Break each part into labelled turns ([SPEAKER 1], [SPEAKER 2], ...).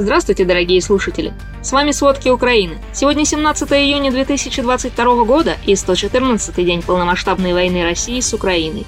[SPEAKER 1] Здравствуйте, дорогие слушатели! С вами «Сводки Украины». Сегодня 17 июня 2022 года и 114-й день полномасштабной войны России с Украиной.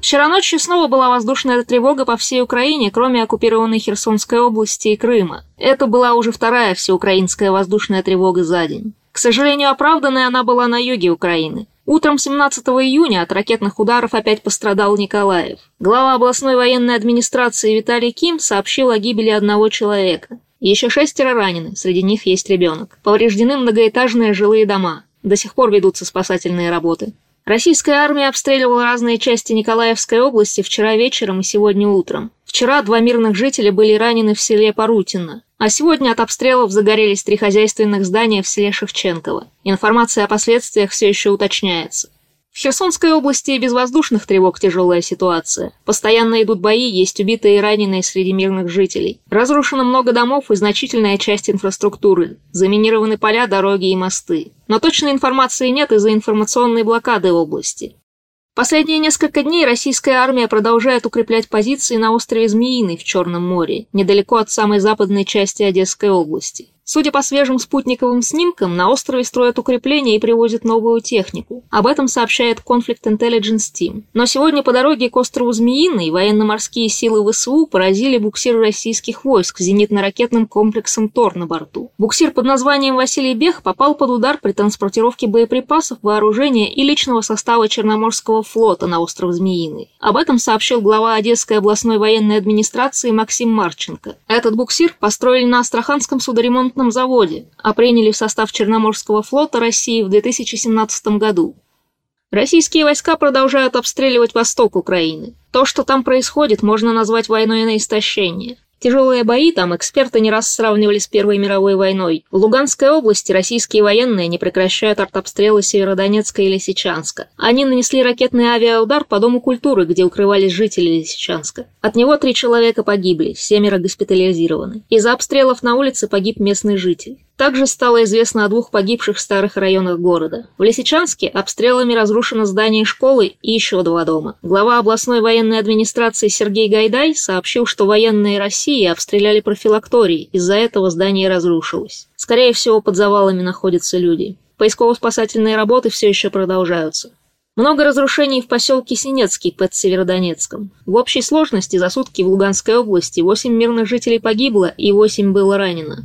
[SPEAKER 1] Вчера ночью снова была воздушная тревога по всей Украине, кроме оккупированной Херсонской области и Крыма. Это была уже вторая всеукраинская воздушная тревога за день. К сожалению, оправданной она была на юге Украины. Утром 17 июня от ракетных ударов опять пострадал Николаев. Глава областной военной администрации Виталий Ким сообщил о гибели одного человека. Еще шестеро ранены, среди них есть ребенок. Повреждены многоэтажные жилые дома. До сих пор ведутся спасательные работы. Российская армия обстреливала разные части Николаевской области вчера вечером и сегодня утром. Вчера два мирных жителя были ранены в селе Парутино, а сегодня от обстрелов загорелись три хозяйственных здания в селе Шевченково. Информация о последствиях все еще уточняется. В Херсонской области без воздушных тревог тяжелая ситуация. Постоянно идут бои, есть убитые и раненые среди мирных жителей. Разрушено много домов и значительная часть инфраструктуры. Заминированы поля, дороги и мосты. Но точной информации нет из-за информационной блокады области. Последние несколько дней российская армия продолжает укреплять позиции на острове Змеиный в Черном море, недалеко от самой западной части Одесской области. Судя по свежим спутниковым снимкам, на острове строят укрепления и привозят новую технику. Об этом сообщает Conflict Intelligence Team. Но сегодня по дороге к острову Змеиный военно-морские силы ВСУ поразили буксир российских войск с зенитно-ракетным комплексом ТОР на борту. Буксир под названием Василий Бех попал под удар при транспортировке боеприпасов, вооружения и личного состава Черноморского флота на остров Змеиный. Об этом сообщил глава Одесской областной военной администрации Максим Марченко. Этот буксир построили на Астраханском судоремонтном ремонтном заводе, а приняли в состав Черноморского флота России в 2017 году. Российские войска продолжают обстреливать восток Украины. То, что там происходит, можно назвать войной на истощение. Тяжелые бои там эксперты не раз сравнивали с Первой мировой войной. В Луганской области российские военные не прекращают артобстрелы Северодонецка и Лисичанска. Они нанесли ракетный авиаудар по Дому культуры, где укрывались жители Лисичанска. От него три человека погибли, семеро госпитализированы. Из-за обстрелов на улице погиб местный житель. Также стало известно о двух погибших старых районах города. В Лисичанске обстрелами разрушено здание школы и еще два дома. Глава областной военной администрации Сергей Гайдай сообщил, что военные России обстреляли профилакторий, из-за этого здание разрушилось. Скорее всего, под завалами находятся люди. Поисково-спасательные работы все еще продолжаются. Много разрушений в поселке Синецкий под Северодонецком. В общей сложности за сутки в Луганской области 8 мирных жителей погибло и 8 было ранено.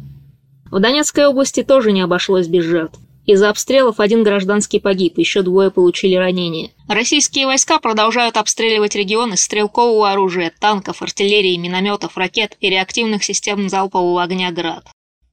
[SPEAKER 1] В Донецкой области тоже не обошлось без жертв. Из-за обстрелов один гражданский погиб, еще двое получили ранения. Российские войска продолжают обстреливать регион из стрелкового оружия, танков, артиллерии, минометов, ракет и реактивных систем залпового огня «Град».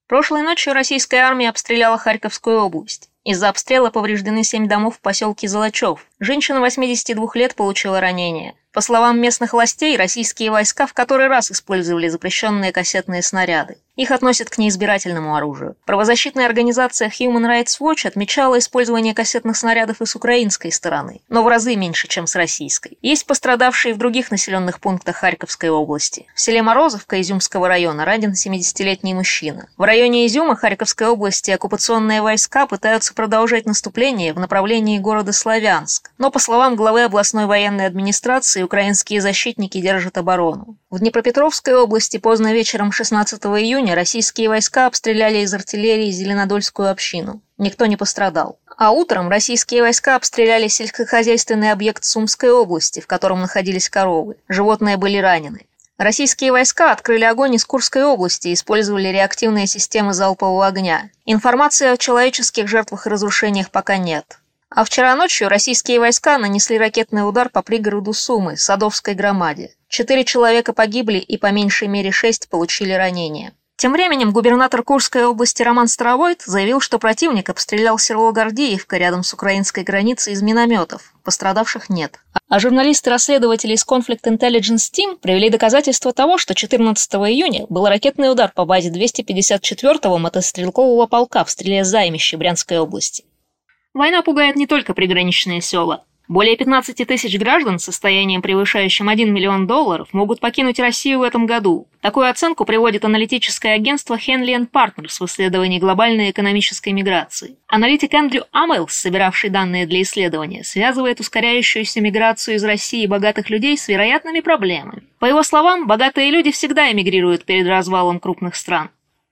[SPEAKER 1] Прошлой ночью российская армия обстреляла Харьковскую область. Из-за обстрела повреждены семь домов в поселке Золочев. Женщина 82 лет получила ранение. По словам местных властей, российские войска в который раз использовали запрещенные кассетные снаряды. Их относят к неизбирательному оружию. Правозащитная организация Human Rights Watch отмечала использование кассетных снарядов и с украинской стороны, но в разы меньше, чем с российской. Есть пострадавшие в других населенных пунктах Харьковской области. В селе Морозовка Изюмского района ранен 70-летний мужчина. В районе Изюма Харьковской области оккупационные войска пытаются продолжать наступление в направлении города Славянск, но, по словам главы областной военной администрации, украинские защитники держат оборону. В Днепропетровской области поздно вечером 16 июня российские войска обстреляли из артиллерии Зеленодольскую общину. Никто не пострадал. А утром российские войска обстреляли сельскохозяйственный объект Сумской области, в котором находились коровы. Животные были ранены. Российские войска открыли огонь из Курской области и использовали реактивные системы залпового огня. Информации о человеческих жертвах и разрушениях пока нет. А вчера ночью российские войска нанесли ракетный удар по пригороду Сумы, Садовской громаде. Четыре человека погибли и по меньшей мере шесть получили ранения. Тем временем губернатор Курской области Роман Старовойт заявил, что противник обстрелял село Гордеевка рядом с украинской границей из минометов. Пострадавших нет. А журналисты-расследователи из Conflict Intelligence Team привели доказательства того, что 14 июня был ракетный удар по базе 254-го мотострелкового полка в стреле Займище Брянской области. Война пугает не только приграничные села. Более 15 тысяч граждан с состоянием, превышающим 1 миллион долларов, могут покинуть Россию в этом году. Такую оценку приводит аналитическое агентство Henley Partners в исследовании глобальной экономической миграции. Аналитик Эндрю Амелс, собиравший данные для исследования, связывает ускоряющуюся миграцию из России богатых людей с вероятными проблемами. По его словам, богатые люди всегда эмигрируют перед развалом крупных стран.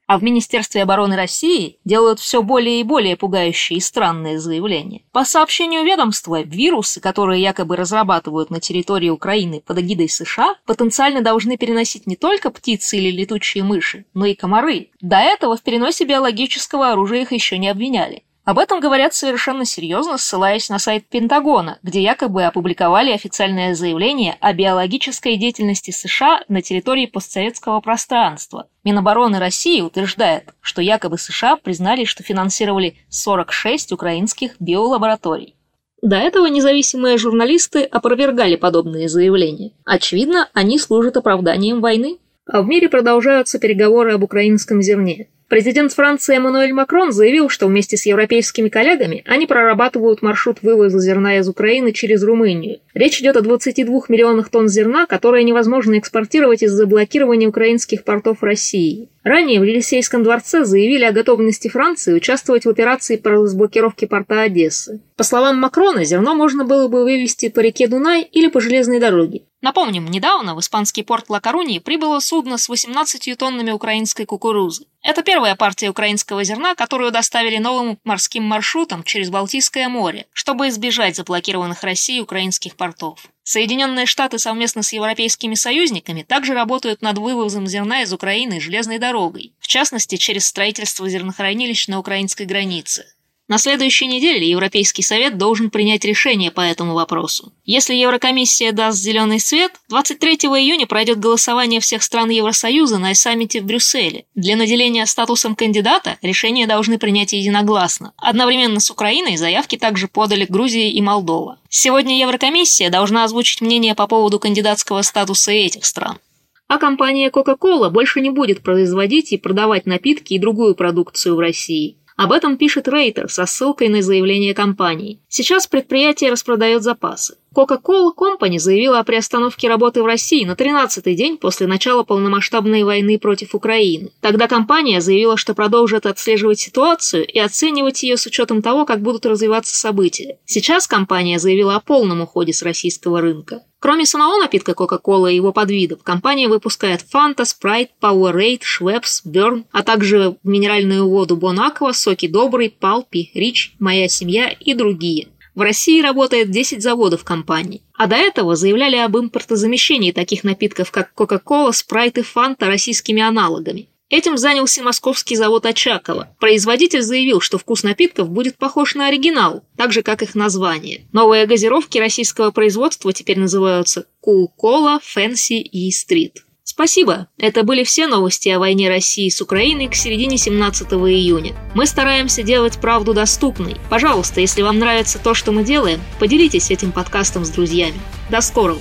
[SPEAKER 1] А в Министерстве обороны России делают все более и более пугающие и странные заявления. По сообщению ведомства, вирусы, которые якобы разрабатывают на территории Украины под эгидой США, потенциально должны переносить не только птицы или летучие мыши, но и комары. До этого в переносе биологического оружия их еще не обвиняли. Об этом говорят совершенно серьезно, ссылаясь на сайт Пентагона, где якобы опубликовали официальное заявление о биологической деятельности США на территории постсоветского пространства. Минобороны России утверждает, что якобы США признали, что финансировали 46 украинских биолабораторий. До этого независимые журналисты опровергали подобные заявления. Очевидно, они служат оправданием войны. А в мире продолжаются переговоры об украинском зерне. Президент Франции Эммануэль Макрон заявил, что вместе с европейскими коллегами они прорабатывают маршрут вывоза зерна из Украины через Румынию. Речь идет о 22 миллионах тонн зерна, которые невозможно экспортировать из-за блокирования украинских портов России. Ранее в Елисейском дворце заявили о готовности Франции участвовать в операции по разблокировке порта Одессы. По словам Макрона, зерно можно было бы вывести по реке Дунай или по железной дороге. Напомним, недавно в испанский порт Ла-Коруньи прибыло судно с 18 тоннами украинской кукурузы. Это первая партия украинского зерна, которую доставили новым морским маршрутом через Балтийское море, чтобы избежать заблокированных Россией украинских портов. Соединенные Штаты совместно с европейскими союзниками также работают над вывозом зерна из Украины железной дорогой, в частности через строительство зернохранилищ на украинской границе. На следующей неделе Европейский совет должен принять решение по этому вопросу. Если Еврокомиссия даст зеленый свет, 23 июня пройдет голосование всех стран Евросоюза на саммите в Брюсселе. Для наделения статусом кандидата решение должны принять единогласно. Одновременно с Украиной заявки также подали Грузия и Молдова. Сегодня Еврокомиссия должна озвучить мнение по поводу кандидатского статуса этих стран. А компания Coca-Cola больше не будет производить и продавать напитки и другую продукцию в России. Об этом пишет Рейтер со ссылкой на заявление компании. Сейчас предприятие распродает запасы. Coca-Cola Company заявила о приостановке работы в России на 13-й день после начала полномасштабной войны против Украины. Тогда компания заявила, что продолжит отслеживать ситуацию и оценивать ее с учетом того, как будут развиваться события. Сейчас компания заявила о полном уходе с российского рынка. Кроме самого напитка Coca-Cola и его подвидов, компания выпускает Fanta, Sprite, Powerade, Schweppes, Burn, а также минеральную воду Bon Aqua, соки Добрый, Палпи, Рич, Моя семья и другие. В России работает 10 заводов компании, а до этого заявляли об импортозамещении таких напитков, как Coca-Cola, Sprite и Fanta российскими аналогами. Этим занялся московский завод Очакова. Производитель заявил, что вкус напитков будет похож на оригинал, так же, как их название. Новые газировки российского производства теперь называются Cola, Fancy и Street. Спасибо. Это были все новости о войне России с Украиной к середине 17 июня. Мы стараемся делать правду доступной. Пожалуйста, если вам нравится то, что мы делаем, поделитесь этим подкастом с друзьями. До скорого!